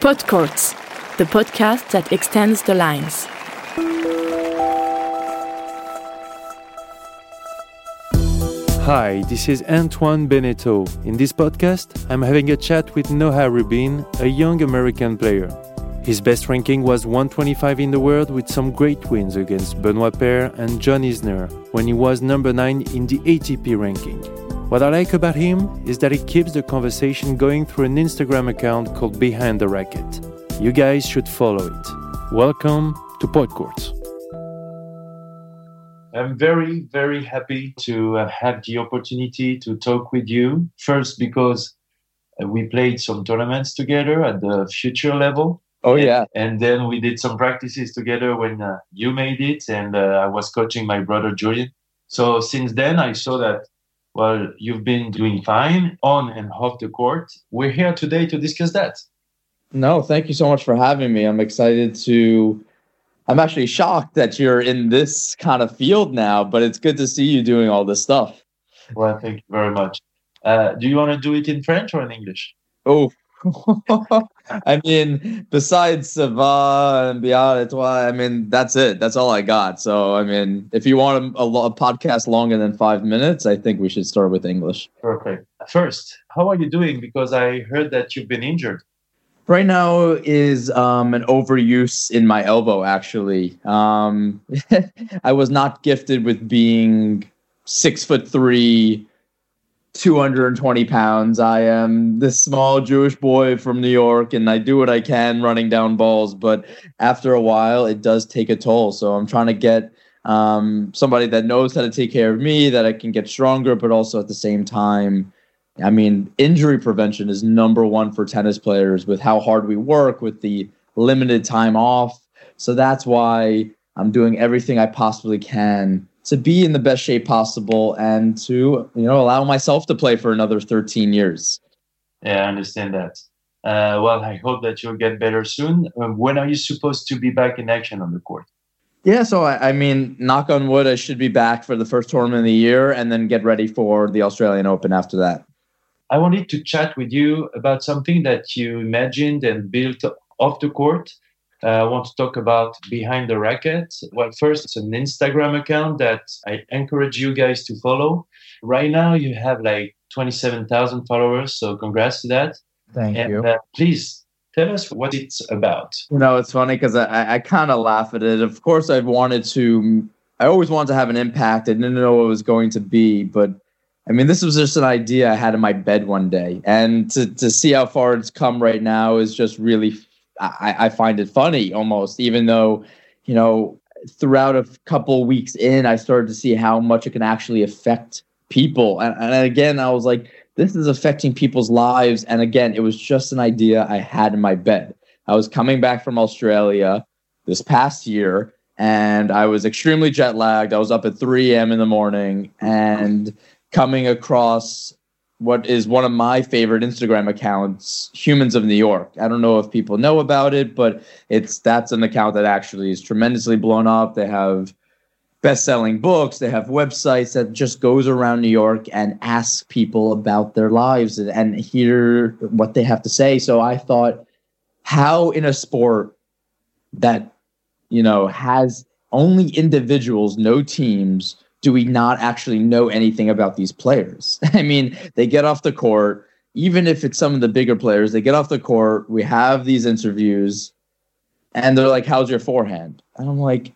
Podcourts, the podcast that extends the lines. Hi, this is Antoine Benneteau. In this podcast, I'm having a chat with Noah Rubin, a young American player. His best ranking was 125 in the world with some great wins against Benoit Paire and John Isner when he was number 9 in the ATP ranking. What I like about him is that he keeps the conversation going through an Instagram account called Behind the Racket. You guys should follow it. Welcome to Podcourts. I'm very, very happy to uh, have the opportunity to talk with you. First, because uh, we played some tournaments together at the future level. Oh yeah. And then we did some practices together when uh, you made it, and uh, I was coaching my brother Julien. So since then, I saw that well, you've been doing fine on and off the court. We're here today to discuss that. No, thank you so much for having me. I'm excited to. I'm actually shocked that you're in this kind of field now, but it's good to see you doing all this stuff. Well, thank you very much. Uh, do you want to do it in French or in English? Oh, I mean, besides Sava and Bial et toi, I mean, that's it. That's all I got. So, I mean, if you want a, a, a, podcast longer than five minutes, I think we should start with English. Perfect. First, how are you doing? Because I heard that you've been injured. Right now is um, an overuse in my elbow, actually. Um, I was not gifted with being six foot three 220 pounds. I am this small Jewish boy from New York, and I do what I can running down balls. But after a while, it does take a toll. So I'm trying to get um, somebody that knows how to take care of me, that I can get stronger, but also at the same time, I mean, injury prevention is number one for tennis players with how hard we work, with the limited time off. So that's why I'm doing everything I possibly can to be in the best shape possible and to you know allow myself to play for another 13 years. Yeah i understand that. Uh, well i hope that you'll get better soon. Um, when are you supposed to be back in action on the court? Yeah so I, I, mean knock on wood i should be back for the first tournament of the year and then get ready for the australian open after that. I wanted to chat with you about something that you imagined and built off the court I want to talk about Behind the Racket. Well, first, it's an Instagram account that I encourage you guys to follow. Right now, you have like 27,000 followers, so congrats to that. Thank and, you. Uh, please tell us what it's about. You know, it's funny because I, I kind of laugh at it. Of course, I've wanted to, I always wanted to have an impact. I didn't know what it was going to be, but I mean, this was just an idea I had in my bed one day. And to, to see how far it's come right now is just really I, I find it funny almost, even though, you know, throughout a couple weeks in, I started to see how much it can actually affect people. And, and again, I was like, this is affecting people's lives. And again, it was just an idea I had in my bed. I was coming back from Australia this past year and I was extremely jet lagged. I was up at 3 a.m. in the morning and coming across what is one of my favorite Instagram accounts, Humans of New York. I don't know if people know about it, but it's that's an account that actually is tremendously blown up. They have best-selling books, they have websites that just goes around New York and asks people about their lives and, and hear what they have to say. So I thought how in a sport that you know has only individuals, no teams, do we not actually know anything about these players? I mean, they get off the court, even if it's some of the bigger players, they get off the court, we have these interviews, and they're like, How's your forehand? And I'm like,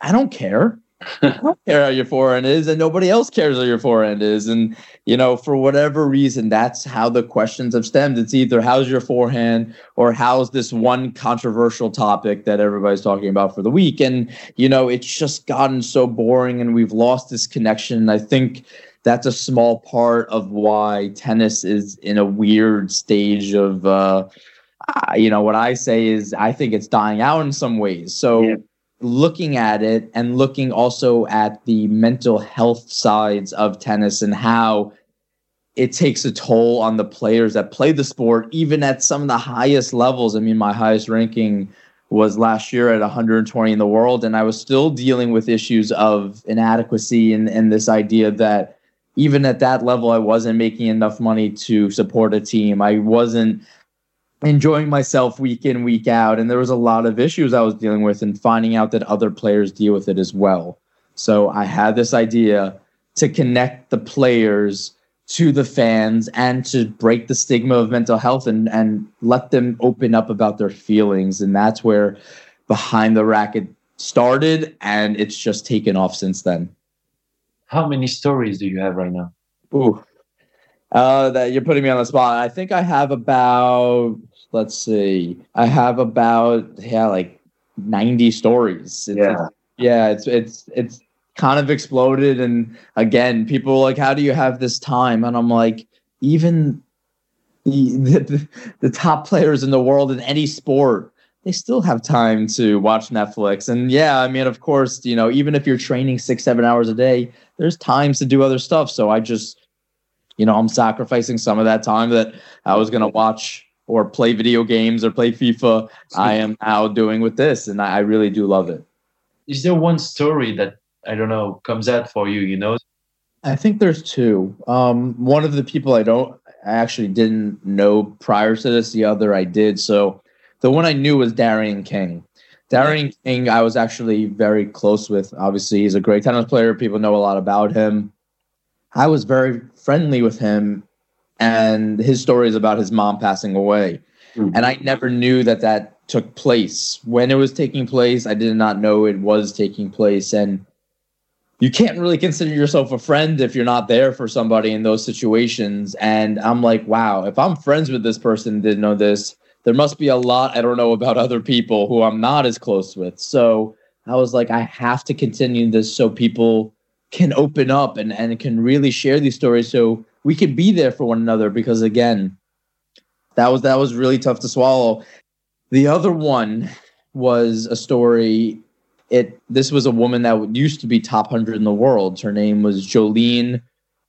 I don't care. I don't care how your forehand is, and nobody else cares how your forehand is. And you know, for whatever reason, that's how the questions have stemmed. It's either how's your forehand or how's this one controversial topic that everybody's talking about for the week. And you know, it's just gotten so boring, and we've lost this connection. And I think that's a small part of why tennis is in a weird stage of. Uh, you know what I say is I think it's dying out in some ways. So. Yeah looking at it and looking also at the mental health sides of tennis and how it takes a toll on the players that play the sport, even at some of the highest levels. I mean, my highest ranking was last year at 120 in the world, and I was still dealing with issues of inadequacy and, and this idea that even at that level, I wasn't making enough money to support a team. I wasn't enjoying myself week in week out. And there was a lot of issues i was dealing with and finding out that other players deal with it as well. So i had this idea to connect the players to the fans and to break the stigma of mental health and and let them open up about their feelings. And that's where behind the racket started and it's just taken off since then. How many stories do you have right now? Ooh. Uh, that you're putting me on the spot. I think I have about let's see, I have about yeah, like ninety stories. It's, yeah, yeah, it's it's it's kind of exploded, and again, people like, how do you have this time? And I'm like, even the the, the top players in the world in any sport they still have time to watch Netflix. And yeah, I mean, of course, you know, even if you're training six, seven hours a day, there's times to do other stuff. So I just, you know, I'm sacrificing some of that time that I was going to watch or play video games or play FIFA, I am now doing with this, and I, I really do love it. Is there one story that I don't know comes out for you? You know, I think there's two. Um, one of the people I don't, I actually didn't know prior to this. The other I did. So the one I knew was Darian King. Darian King, I was actually very close with. Obviously, he's a great tennis player. People know a lot about him. I was very friendly with him and his story is about his mom passing away. Mm-hmm. And I never knew that that took place. When it was taking place, I did not know it was taking place. And you can't really consider yourself a friend if you're not there for somebody in those situations. And I'm like, wow, if I'm friends with this person, didn't know this, there must be a lot I don't know about other people who I'm not as close with. So I was like, I have to continue this so people can open up and, and can really share these stories. So we can be there for one another because again that was that was really tough to swallow. The other one was a story. It this was a woman that used to be top 100 in the world. Her name was jolene.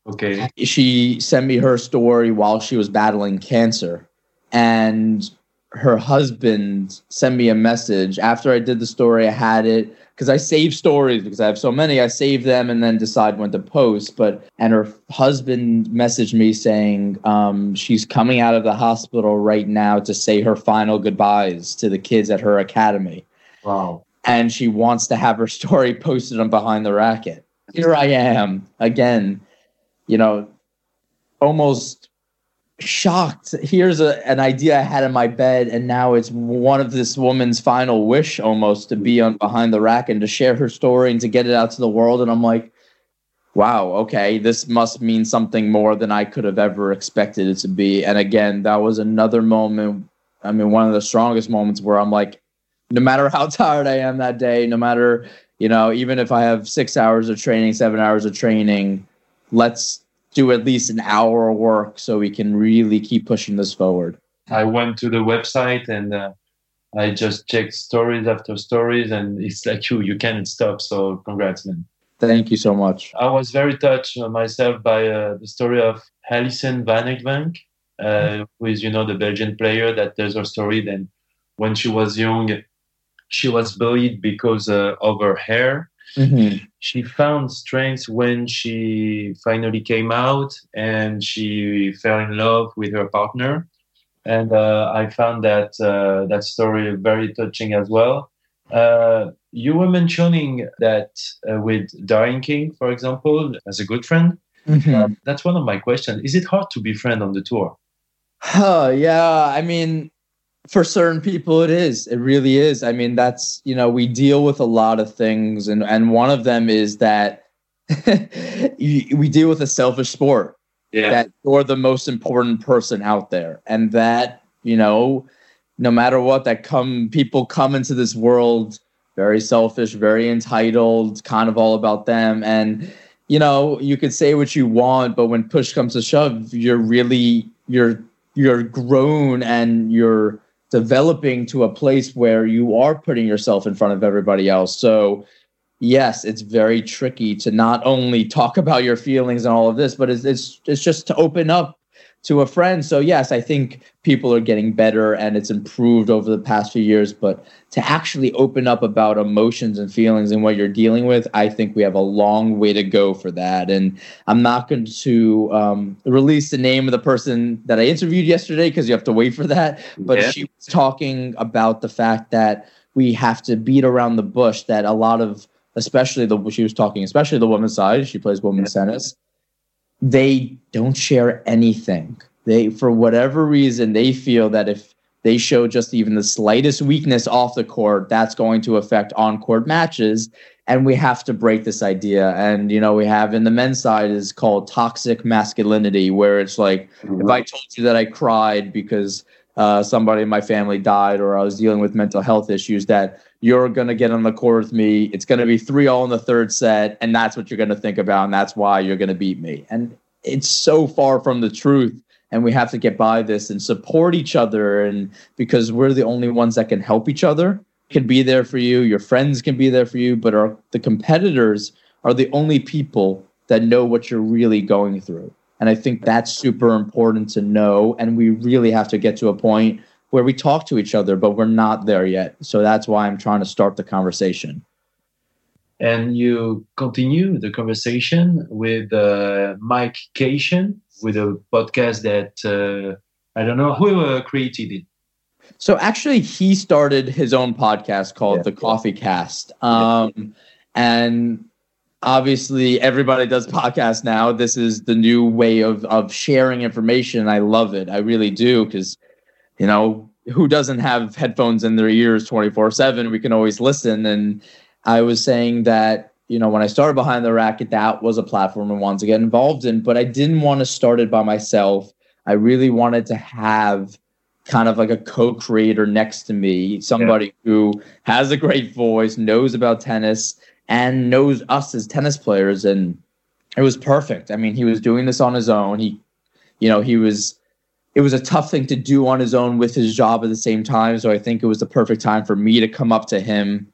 Okay. She sent me her story while she was battling cancer. And her husband sent me a message. After I did the story. I had it because I save stories because I have so many. I save them and then decide when to post. But and her husband messaged me saying um, she's coming out of the hospital right now to say her final goodbyes to the kids at her academy. Wow! And she wants to have her story posted on Behind the Racket. Here I am again. You know, almost shocked. Here's a, an idea I had in my bed, and now it's one of this woman's final wish almost to be on behind the rack and to share her story and to get it out to the world. And I'm like, wow, okay, this must mean something more than I could have ever expected it to be. And again, that was another moment. I mean, one of the strongest moments where I'm like, no matter how tired I am that day, no matter, you know, even if I have six hours of training, seven hours of training, let's do at least an hour of work so we can really keep pushing this forward. I went to the website and uh, I just checked stories after stories, and it's like you, you can't stop. So, congrats, man. Thank you so much. I was very touched myself by uh, the story of Alison Van Uytvanck, uh, who is, you know, the Belgian player that tells her story. Then, when she was young, she was bullied because uh, of her hair Mm-hmm. She found strength when she finally came out and she fell in love with her partner. And uh, I found that uh, that story very touching as well. Uh, you were mentioning that uh, with Darian King, for example, as a good friend. Mm-hmm. Uh, that's one of my questions. Is it hard to be friend on the tour? Huh, yeah, I mean, for certain people it is. It really is. I mean that's you know we deal with a lot of things and and one of them is that we deal with a selfish sport yeah. that you're the most important person out there. And that you know no matter what that come people come into this world very selfish very entitled kind of all about them. And you know you could say what you want but when push comes to shove you're really you're you're grown and you're developing to a place where you are putting yourself in front of everybody else. So, yes, it's very tricky to not only talk about your feelings and all of this, but it's it's, it's just to open up to a friend. So yes, I think people are getting better and it's improved over the past few years. But to actually open up about emotions and feelings and what you're dealing with, I think we have a long way to go for that. And I'm not going to um, release the name of the person that I interviewed yesterday because you have to wait for that. But yeah. she was talking about the fact that we have to beat around the bush that a lot of especially the she was talking especially the women's side she plays women's yeah. tennis they don't share anything. They, for whatever reason, they feel that if they show just even the slightest weakness off the court, that's going to affect on court matches. And we have to break this idea. And, you know, we have in the men's side is called toxic masculinity, where it's like, mm-hmm. if I told you that I cried because uh, somebody in my family died or I was dealing with mental health issues, that you're going to get on the court with me. It's going to be 3 all in the third set. And that's what you're going to think about. And that's why you're going to beat me. And it's so far from the truth. And we have to get by this and support each other. And because we're the only ones that can help each other, can be there for you. Your friends can be there for you. But our, the competitors are the only people that know what you're really going through. And I think that's super important to know. And we really have to get to a point where we talk to each other, but we're not there yet. So that's why I'm trying to start the conversation. And you continue the conversation with uh, Mike Cation with a podcast that uh, I don't know who uh, created it. So actually, he started his own podcast called yeah. The Coffee Cast. Um, yeah. And obviously everybody does podcasts now this is the new way of of sharing information i love it i really do because you know who doesn't have headphones in their ears 24 7 we can always listen and i was saying that you know when i started behind the racket that was a platform i wanted to get involved in but i didn't want to start it by myself i really wanted to have kind of like a co-creator next to me somebody yeah. who has a great voice knows about tennis and knows us as tennis players and it was perfect. I mean, he was doing this on his own. He you know, he was it was a tough thing to do on his own with his job at the same time, so I think it was the perfect time for me to come up to him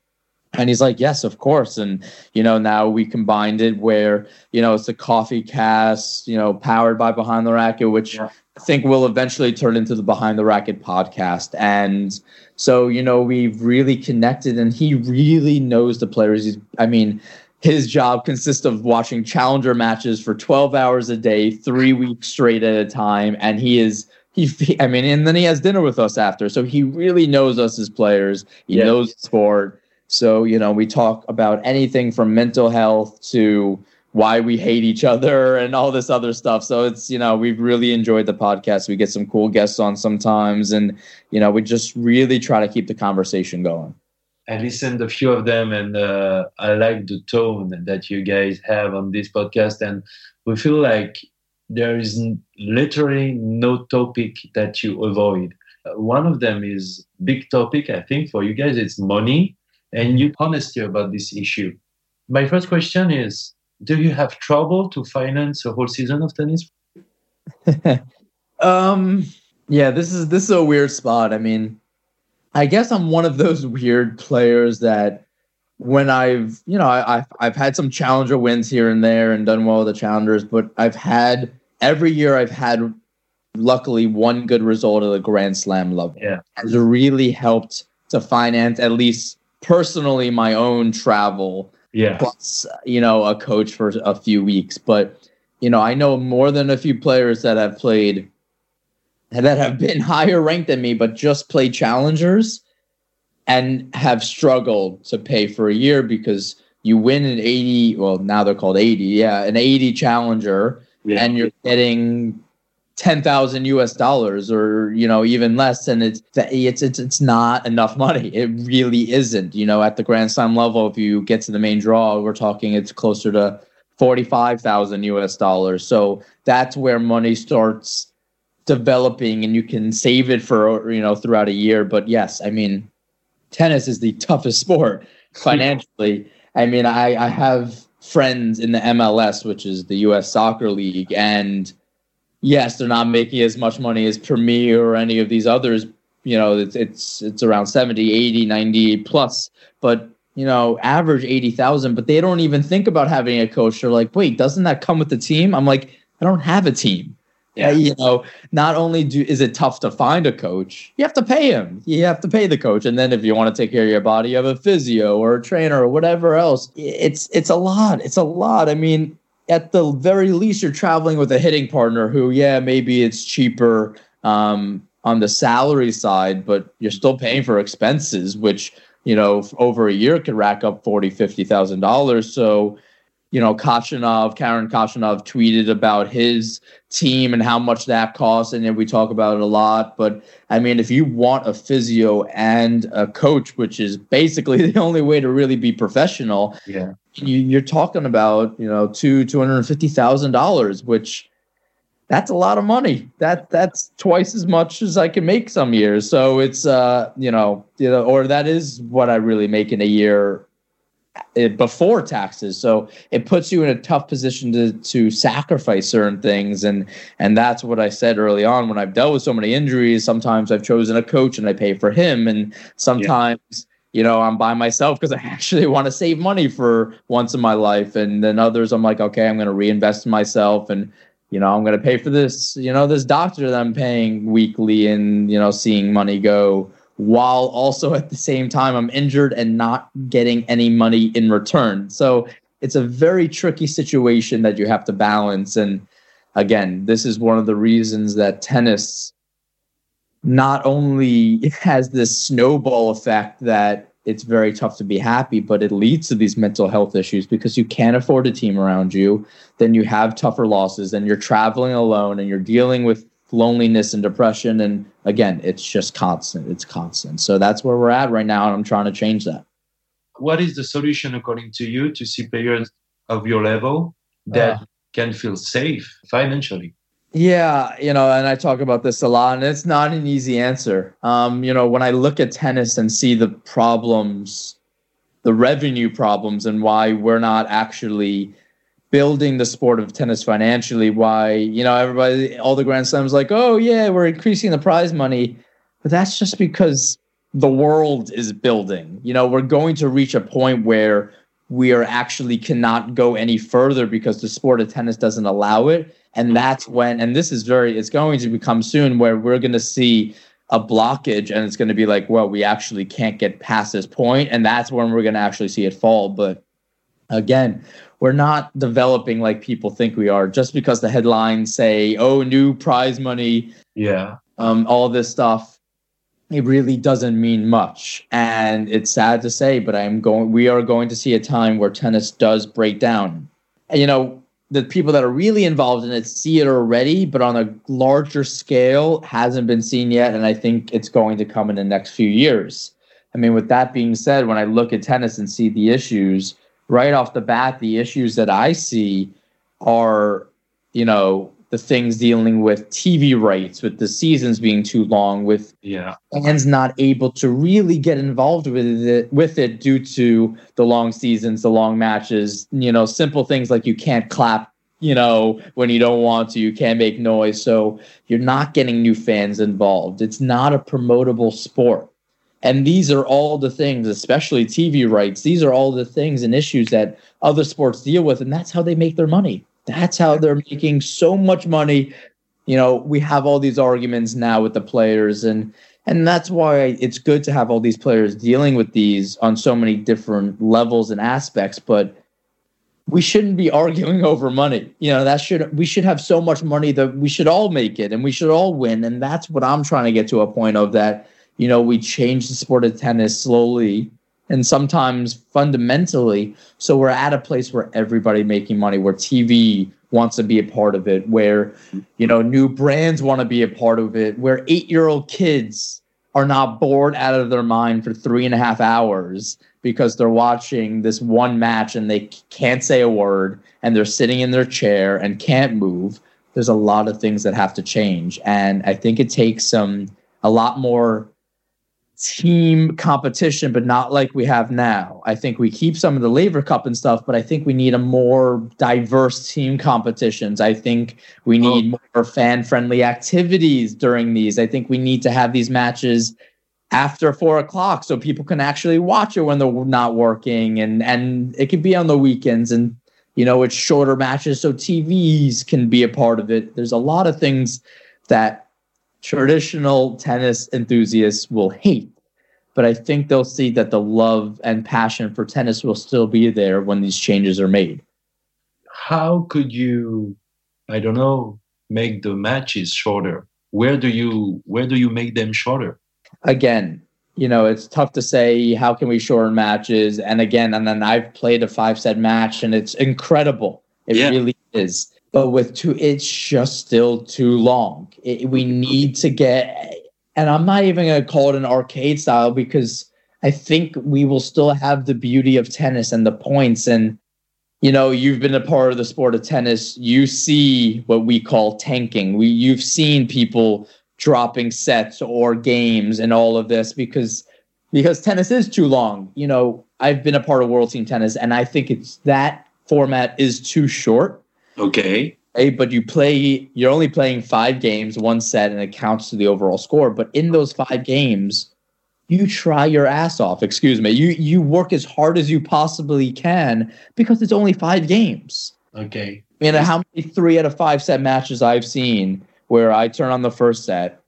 and he's like, yes, of course. And, you know, now we combined it where, you know, it's a coffee cast, you know, powered by Behind the Racket, which yeah. I think will eventually turn into the Behind the Racket podcast. And so, you know, we've really connected and he really knows the players. He's, I mean, his job consists of watching challenger matches for 12 hours a day, three weeks straight at a time. And he is, he, I mean, and then he has dinner with us after. So he really knows us as players. He yeah. knows sport. So, you know, we talk about anything from mental health to why we hate each other and all this other stuff. So it's, you know, we've really enjoyed the podcast. We get some cool guests on sometimes and, you know, we just really try to keep the conversation going. I listened a few of them and uh, I like the tone that you guys have on this podcast. And we feel like there is literally no topic that you avoid. Uh, one of them is big topic, I think, for you guys. It's money and you honesty about this issue. My first question is Do you have trouble to finance a whole season of tennis? um, yeah, this is this is a weird spot. I mean, I guess I'm one of those weird players that when I've you know I, have I've had some challenger wins here and there and done well with the challengers, but I've had every year I've had luckily one good result at the Grand Slam level. Yeah, has really helped to finance at least personally my own travel yeah. plus you know a coach for a few weeks. But you know i know more than a few players that have played that have been higher ranked than me but just play challengers and have struggled to pay for a year because you win an 80 well now they're called 80 yeah an 80 challenger yeah. and you're getting ten thousand U.S. dollars, or you know even less, and it's it's it's it's not enough money. It really isn't. You know, at the Grand Slam level, if you get to the main draw, we're talking it's closer to forty five thousand U.S. dollars. So that's where money starts developing, and you can save it for you know throughout a year. But yes, I mean, tennis is the toughest sport financially. I mean, I I have friends in the MLS, which is the U.S. Soccer League, and yes, they're not making as much money as Premier or any of these others. You know, it's it's it's around 70, 80, 90 plus, but you know, average 80,000, but they don't even think about having a coach. They're like, "Wait, doesn't that come with the team?" I'm like, "I don't have a team. Yeah. you know, not only do is it tough to find a coach, you have to pay him. You have to pay the coach, and then if you want to take care of your body, you have a physio or a trainer or whatever else. It's it's a lot. It's a lot. I mean, at the very least, you're traveling with a hitting partner who, yeah, maybe it's cheaper um, on the salary side, but you're still paying for expenses, which you know over a year could rack up forty, fifty thousand dollars. So you know, Khachanov, Karen Khachanov tweeted about his team and how much that costs, and then we talk about it a lot. But I mean, if you want a physio and a coach, which is basically the only way to really be professional, yeah, you, are talking about you know two two hundred fifty thousand dollars, which that's a lot of money. That that's twice as much as I can make some years. So it's uh you know you know or that is what I really make in a year before taxes. So it puts you in a tough position to to sacrifice certain things, and and that's what I said early on when I've dealt with so many injuries. Sometimes I've chosen a coach and I pay for him, and sometimes. Yeah. You know, I'm by myself because I actually want to save money for once in my life. And then others, I'm like, okay, I'm going to reinvest in myself and you know, I'm going to pay for this, you know, this doctor that I'm paying weekly and, you know, seeing money go while also at the same time I'm injured and not getting any money in return. So it's a very tricky situation that you have to balance. And again, this is one of the reasons that tennis not only has this snowball effect that it's very tough to be happy, but it leads to these mental health issues because you can't afford a team around you. Then you have tougher losses, and you're traveling alone, and you're dealing with loneliness and depression. And again, it's just constant. It's constant. So that's where we're at right now. And I'm trying to change that. What is the solution, according to you, to see players of your level that uh, can feel safe financially? Yeah, you know, and I talk about this a lot, and it's not an easy answer. Um, you know, when I look at tennis and see the problems, the revenue problems, and why we're not actually building the sport of tennis financially why you know everybody all the grand slams like oh yeah we're increasing the prize money. But that's just because the world is building. You know we're going to reach a point where we are actually cannot go any further because the sport of tennis doesn't allow it. And that's when and this is very it's going to become soon where we're going to see a blockage and it's going to be like well we actually can't get past this point. And that's when we're going to actually see it fall. But again we're not developing like people think we are. Just because the headlines say oh new prize money yeah. um, all this stuff it really doesn't mean much. And it's sad to say but i'm going we are going to see a time where tennis does break down. And, you know the people that are really involved in it see it already but on a larger scale hasn't been seen yet. And i think it's going to come in the next few years. I mean with that being said when i look at tennis and see the issues right off the bat, the issues that I see are, you know, the things dealing with TV rights, with the seasons being too long, with yeah. fans not able to really get involved with it with it due to the long seasons, the long matches, you know, simple things like you can't clap, you know, when you don't want to, you can't make noise. So you're not getting new fans involved. It's not a promotable sport. And these are all the things, especially TV rights, these are all the things and issues that other sports deal with. And that's how they make their money. That's how they're making so much money. You know, we have all these arguments now with the players and and that's why it's good to have all these players dealing with these on so many different levels and aspects, but we shouldn't be arguing over money. You know, that should we should have so much money that we should all make it and we should all win. And that's what I'm trying to get to a point of that you know, we change the sport of tennis slowly and sometimes fundamentally. So we're at a place where everybody making money, where TV wants to be a part of it, where, you know, new brands want to be a part of it, where eight year old kids are not bored out of their mind for three and a half hours because they're watching this one match and they can't say a word and they're sitting in their chair and can't move. There's a lot of things that have to change. And I think it takes some, a lot more team competition, but not like we have now. I think we keep some of the Laver Cup and stuff, but I think we need a more diverse team competitions. I think we need oh. more fan friendly activities during these. I think we need to have these matches after four o'clock so people can actually watch it when they're not working and and it could be on the weekends and you know, it's shorter matches so TVs can be a part of it. There's a lot of things that traditional tennis enthusiasts will hate. But I think they'll see that the love and passion for tennis will still be there when these changes are made. How could you, I don't know, make the matches shorter? Where do you where do you make them shorter? Again, you know, it's tough to say how can we shorten matches. And again, and then I've played a five set match and it's incredible. It yeah. really is. But with two, it's just still too long. It, we need to get, and I'm not even going to call it an arcade style because I think we will still have the beauty of tennis and the points. And, you know, you've been a part of the sport of tennis. You see what we call tanking. We, you've seen people dropping sets or games and all of this because because tennis is too long. You know, I've been a part of World Team Tennis, and I think it's that format is too short. Okay. Hey, but you play, you're only playing five games, one set, and it counts to the overall score. But in those five games, you try your ass off. Excuse me. You you work as hard as you possibly can because it's only five games. Okay. You know how many three out of five set matches I've seen where I turn on the first set.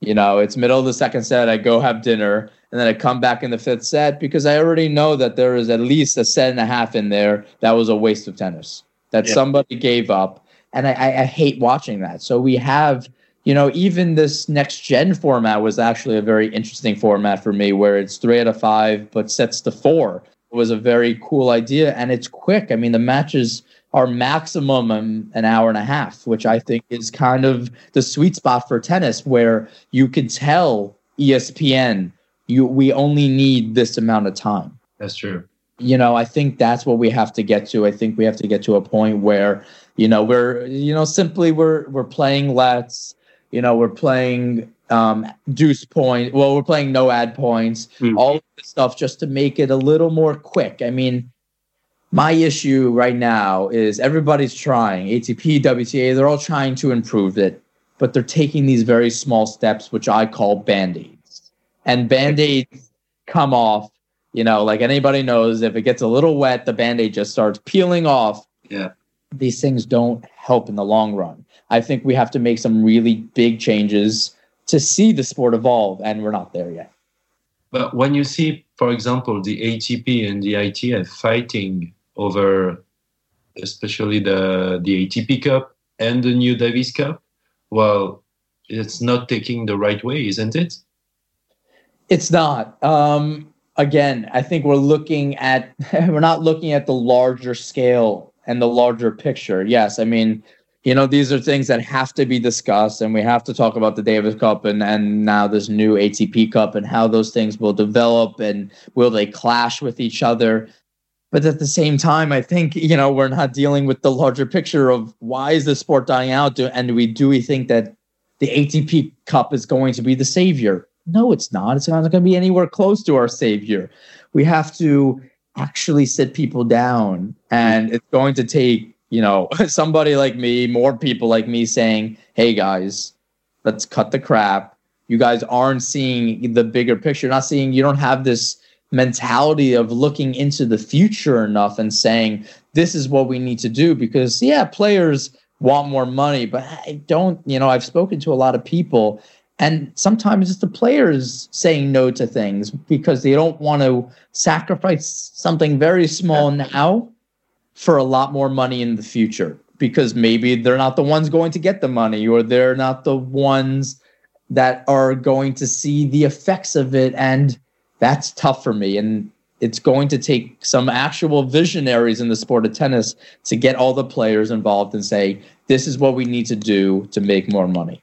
You know, it's middle of the second set. I go have dinner, and then I come back in the fifth set because I already know that there is at least a set and a half in there that was a waste of tennis that yeah. somebody gave up, and I, I, I hate watching that. So we have, you know, even this next gen format was actually a very interesting format for me, where it's three out of five but sets to four. It was a very cool idea, and it's quick. I mean, the matches are maximum an hour and a half, which I think is kind of the sweet spot for tennis, where you can tell ESPN you we only need this amount of time. That's true. You know, I think that's what we have to get to. I think we have to get to a point where, you know, we're you know simply we're we're playing let's, you know, we're playing um, deuce point. Well, we're playing no ad points, mm. all this stuff just to make it a little more quick. I mean, my issue right now is everybody's trying ATP, WTA, they're all trying to improve it, but they're taking these very small steps, which I call band aids. And band aids come off, you know, like anybody knows, if it gets a little wet, the band aid just starts peeling off. Yeah. These things don't help in the long run. I think we have to make some really big changes to see the sport evolve, and we're not there yet. But when you see, for example, the ATP and the ITF fighting over especially the the ATP Cup and the new Davis Cup, well, it's not taking the right way, isn't it? It's not. Um, again, I think we're looking at we're not looking at the larger scale and the larger picture. Yes, I mean, you know, these are things that have to be discussed, and we have to talk about the Davis Cup and and now this new ATP Cup and how those things will develop and will they clash with each other. But at the same time, I think you know we're not dealing with the larger picture of why is the sport dying out, and do we do we think that the ATP Cup is going to be the savior? No, it's not. It's not going to be anywhere close to our savior. We have to actually sit people down, and it's going to take you know somebody like me, more people like me, saying, "Hey guys, let's cut the crap." You guys aren't seeing the bigger picture. You're not seeing. You don't have this mentality of looking into the future enough and saying this is what we need to do because yeah players want more money but i don't you know i've spoken to a lot of people and sometimes it's the players saying no to things because they don't want to sacrifice something very small now for a lot more money in the future because maybe they're not the ones going to get the money or they're not the ones that are going to see the effects of it and that's tough for me. And it's going to take some actual visionaries in the sport of tennis to get all the players involved and say, this is what we need to do to make more money.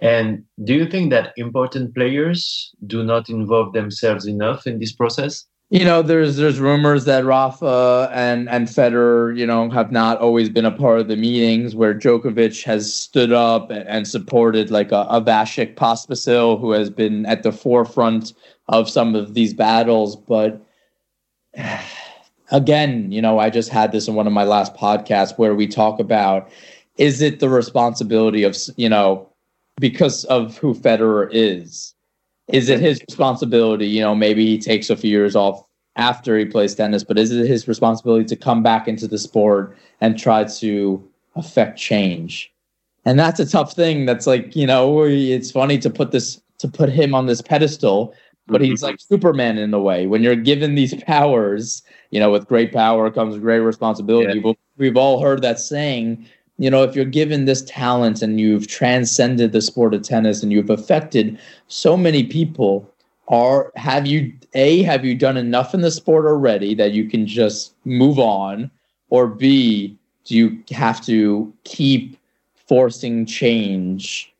And do you think that important players do not involve themselves enough in this process? You know, there's there's rumors that Rafa and and Federer, you know, have not always been a part of the meetings where Djokovic has stood up and, supported like a, a Vasek Pospisil, who has been at the forefront of some of these battles. But again, you know, I just had this in one of my last podcasts where we talk about is it the responsibility of, you know, because of who Federer is, is it his responsibility? You know, maybe he takes a few years off after he plays tennis, but is it his responsibility to come back into the sport and try to affect change? And that's a tough thing. That's like, you know, it's funny to put this to put him on this pedestal, but he's mm-hmm. like Superman in a way. When you're given these powers, you know, with great power comes great responsibility. Yeah. We've all heard that saying, you know, if you're given this talent and you've transcended the sport of tennis and you've affected so many people, are have you a have you done enough in the sport already that you can just move on? Or b do you have to keep forcing change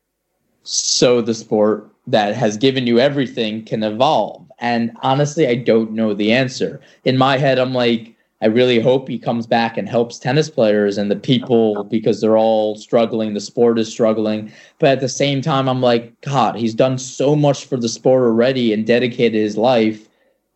so the sport that has given you everything can evolve? And honestly i don't know the answer. In my head i'm like I really hope he comes back and helps tennis players and the people because they're all struggling. The sport is struggling. But at the same time, I'm like, God, he's done so much for the sport already and dedicated his life.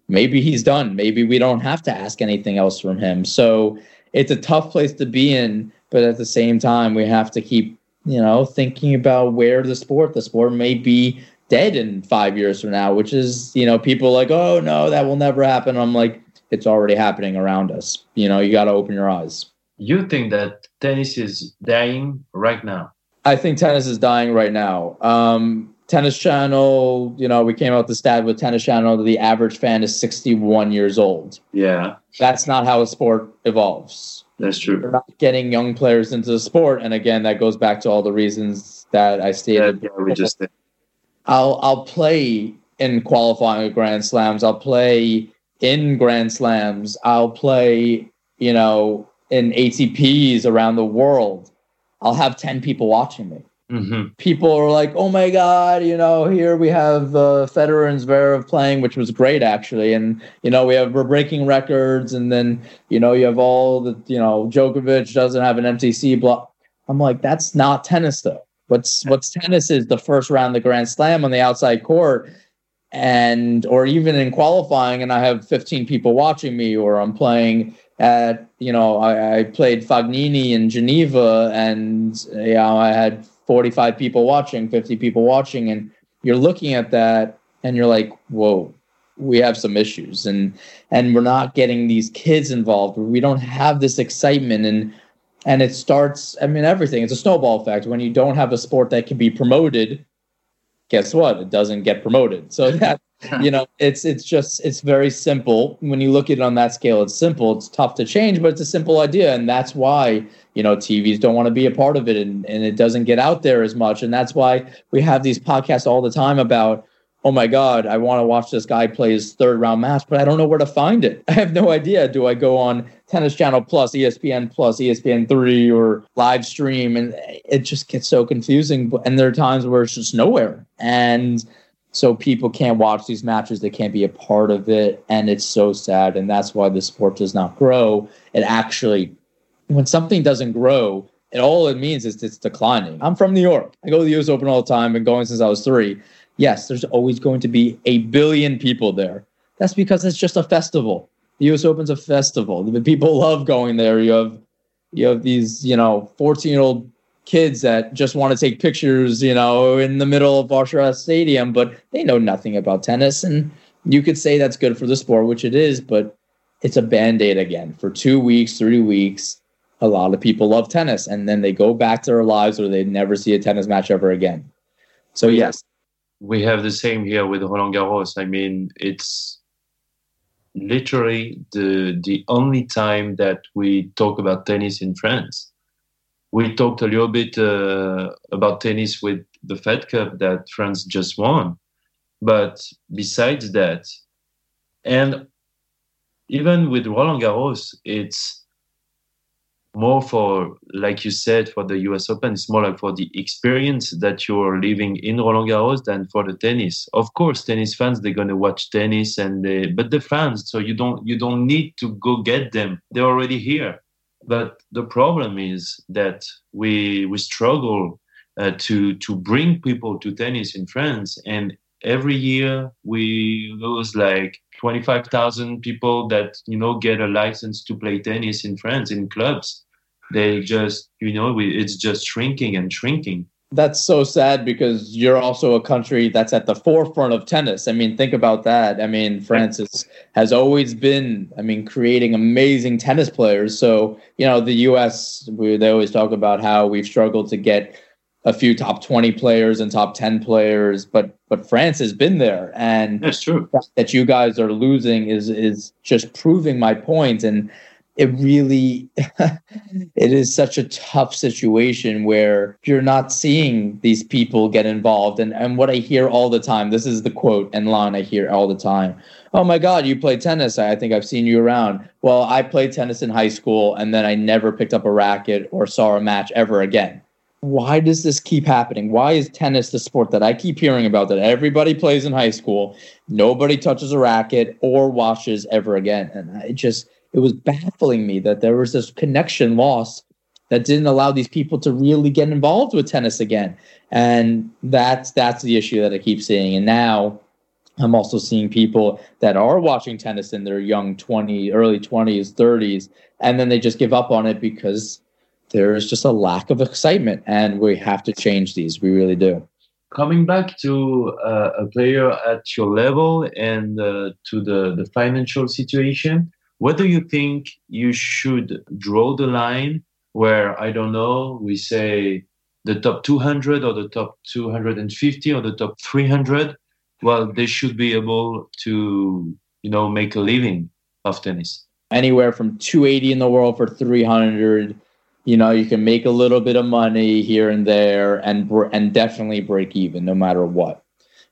Maybe he's done. Maybe we don't have to ask anything else from him. So it's a tough place to be in. But at the same time, we have to keep, you know, thinking about where the sport, the sport may be dead in five years from now, which is, you know, people like, oh, no, that will never happen. I'm like, it's already happening around us. You know, you got to open your eyes. You think that tennis is dying right now? I think tennis is dying right now. Um, tennis Channel, you know, we came out the stat with Tennis Channel. The average fan is 61 years old. Yeah, that's not how a sport evolves. That's true. We're not getting young players into the sport, and again, that goes back to all the reasons that I stated. Yeah, yeah we just. Did. I'll I'll play in qualifying Grand Slams. I'll play in Grand Slams. I'll play, you know, in ATPs around the world. I'll have 10 people watching me. Mm-hmm. People are like, oh my God, you know, here we have uh, Federer and Zverev playing, which was great actually. And, you know, we have, we're breaking records. And then, you know, you have all the, you know, Djokovic doesn't have an MTC block. I'm like, that's not tennis though. What's, what's tennis is the first round of the Grand Slam on the outside court and or even in qualifying and i have 15 people watching me or i'm playing at you know i, I played Fognini in geneva and you know i had 45 people watching 50 people watching and you're looking at that and you're like whoa we have some issues and and we're not getting these kids involved. We don't have this excitement and and it starts i mean everything. It's a snowball effect. When you don't have a sport that can be promoted guess what? It doesn't get promoted. So that you know, it's it's just it's very simple. When you look at it on that scale, it's simple. It's tough to change, but it's a simple idea, and that's why you know TVs don't want to be a part of it, and and it doesn't get out there as much, and that's why we have these podcasts all the time about oh my god i want to watch this guy play his third round match but i don't know where to find it. I have no idea. Do i go on tennis channel plus espn plus espn3 or live stream? And it just gets so confusing and there are times where it's just nowhere. And so people can't watch these matches. They can't be a part of it. And it's so sad. And that's why the sport does not grow. It actually when something doesn't grow it all it means is it's declining. I'm from new york. I go to the us open all the time. Been going since i was three yes, there's always going to be a billion people there. That's because it's just a festival. The US Open's a festival. The people love going there. You have you have these, you know, 14 year old kids that just want to take pictures, you know, in the middle of Ashe Stadium, but they know nothing about tennis. And you could say that's good for the sport, which it is, but it's a band aid again. For two weeks, three weeks, a lot of people love tennis and then they go back to their lives or they never see a tennis match ever again. So, yes, we have the same here with Roland Garros. I mean, it's literally the the only time that we talk about tennis in France. We talked a little bit uh, about tennis with the Fed Cup that France just won, but besides that, and even with Roland Garros, it's more for, like you said, for the US Open, it's more like for the experience that you're living in Roland Garros than for the tennis. Of course, tennis fans they're gonna watch tennis, and they, but the fans, so you don't you don't need to go get them; they're already here. But the problem is that we we struggle uh, to to bring people to tennis in France, and every year we lose like 25,000 people that you know get a license to play tennis in France in clubs they just you know we, it's just shrinking and shrinking that's so sad because you're also a country that's at the forefront of tennis. I mean, think about that. I mean, France is, has always been, I mean, creating amazing tennis players. So, you know, the US, we, they always talk about how we've struggled to get a few top 20 players and top 10 players, but but France has been there. And that's true. That you guys are losing is is just proving my. And it really mm-hmm. it is such a tough situation where you're not seeing these people get involved. And and what i hear all the time this is the quote and line i hear all the time. Oh my god you play tennis. I think i've seen you around. Well i played tennis in high school and then i never picked up a racket or saw a match ever again. Why does this keep happening? Why is tennis the sport that i keep hearing about that everybody plays in high school nobody touches a racket or watches ever again? And i just it was baffling me that there was this connection lost that didn't allow these people to really get involved with tennis again. And that's that's the issue that I keep seeing. And now I'm also seeing people that are watching tennis in their young 20, early 20s, 30s, and then they just give up on it because there's just a lack of excitement. And we have to change these. We really do. Coming back to uh, a player at your level and uh, to the, the financial situation, what do you think you should draw the line where, I don't know, we say the top 200 or the top 250 or the top 300? Well, they should be able to, you know, make a living of tennis. Anywhere from 280 in the world for 300 you know you can make a little bit of money here and there and and definitely break even no matter what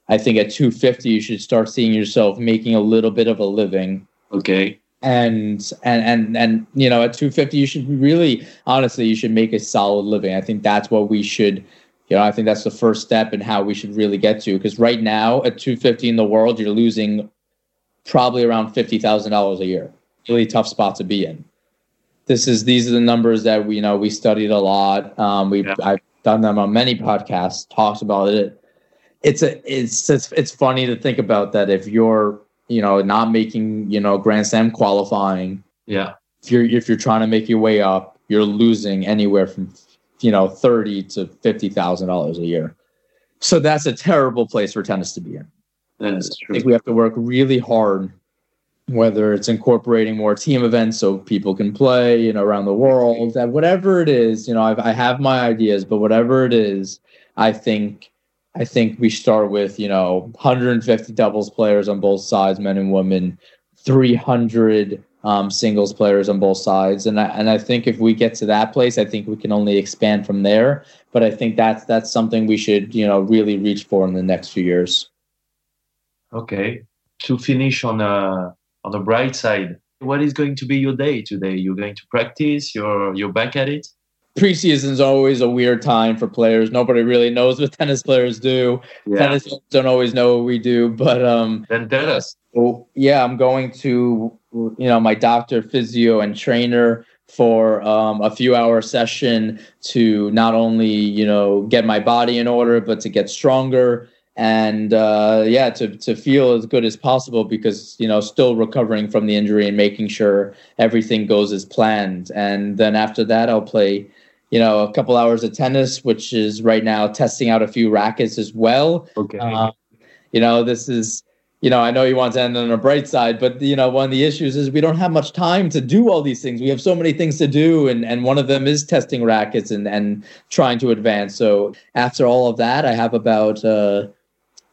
i think at 250 you should start seeing yourself making a little bit of a living okay and and and and you know at 250 you should really honestly you should make a solid living. I think that's what we should you know i think that's the first step in how we should really get to because right now at 250 in the world you're losing probably around $50000 a year. Really tough spot to be in. This is these are the numbers that we you know we studied a lot. Um we yeah. i've done them on many podcasts talks about it. It's a it's it's it's funny to think about that if you're you know, not making, you know, Grand Slam qualifying. Yeah. If you're if you're trying to make your way up, you're losing anywhere from you know, thirty to fifty thousand dollars a year. So that's a terrible place for tennis to be in. That is true. I think we have to work really hard, whether it's incorporating more team events so people can play, you know, around the world, that whatever it is, you know, I've, I have my ideas, but whatever it is, I think I think we start with, you know, 150 doubles players on both sides, men and women, 300 um, singles players on both sides. And I, and I think if we get to that place, I think we can only expand from there. But I think that's that's something we should, you know, really reach for in the next few years. Okay. To finish on a on a bright side, what is going to be your day today? You're going to practice, you're you're back at it? Preseason is always a weird time for players. Nobody really knows what tennis players do. Yeah. Tennis don't always know what we do, but um. Then tell us. Yeah, I'm going to you know my doctor, physio, and trainer for um, a few hour session to not only you know get my body in order, but to get stronger and uh, yeah, to to feel as good as possible because you know still recovering from the injury and making sure everything goes as planned. And then after that, I'll play you know, a couple hours of tennis, which is right now testing out a few rackets as well. Okay. Um, you know, this is, you know, I know you want to end on a bright side, but you know, one of the issues is we don't have much time to do all these things. We have so many things to do, and and one of them is testing rackets and and trying to advance. So after all of that, I have about. Uh,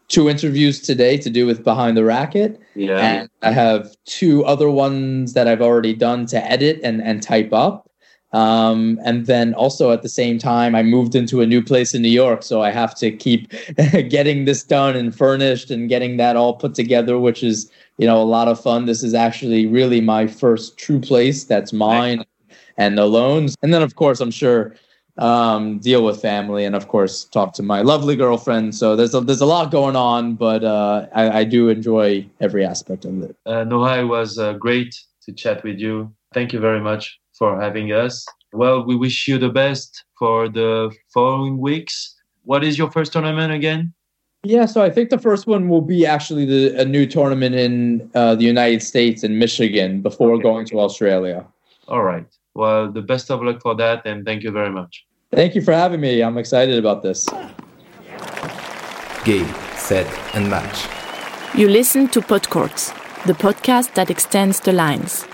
two interviews today to do with Behind the Racquet. Yeah. And I have two other ones that I've already done to edit and, and type up. Um, and then also at the same time, I moved into a new place in New York, so I have to keep getting this done and furnished and getting that all put together, which is you know a lot of fun. This is actually really my first true place that's mine and the loans. And then of course, I'm sure um, deal with family and of course talk to my lovely girlfriend. So there's a, there's a lot going on, but uh, I, I, do enjoy every aspect of it. Uh, it was uh, great to chat with you. Thank you very much for having us. Well, we wish you the best for the following weeks. What is your first tournament again? Yeah, so I think the first one will be actually the, a new tournament in uh, the United States in Michigan before okay. going to Australia. All right. Well, the best of luck for that, and thank you very much. Thank you for having me. I'm excited about this. Game, set, and match. You listen to Podcourts, the podcast that extends the lines.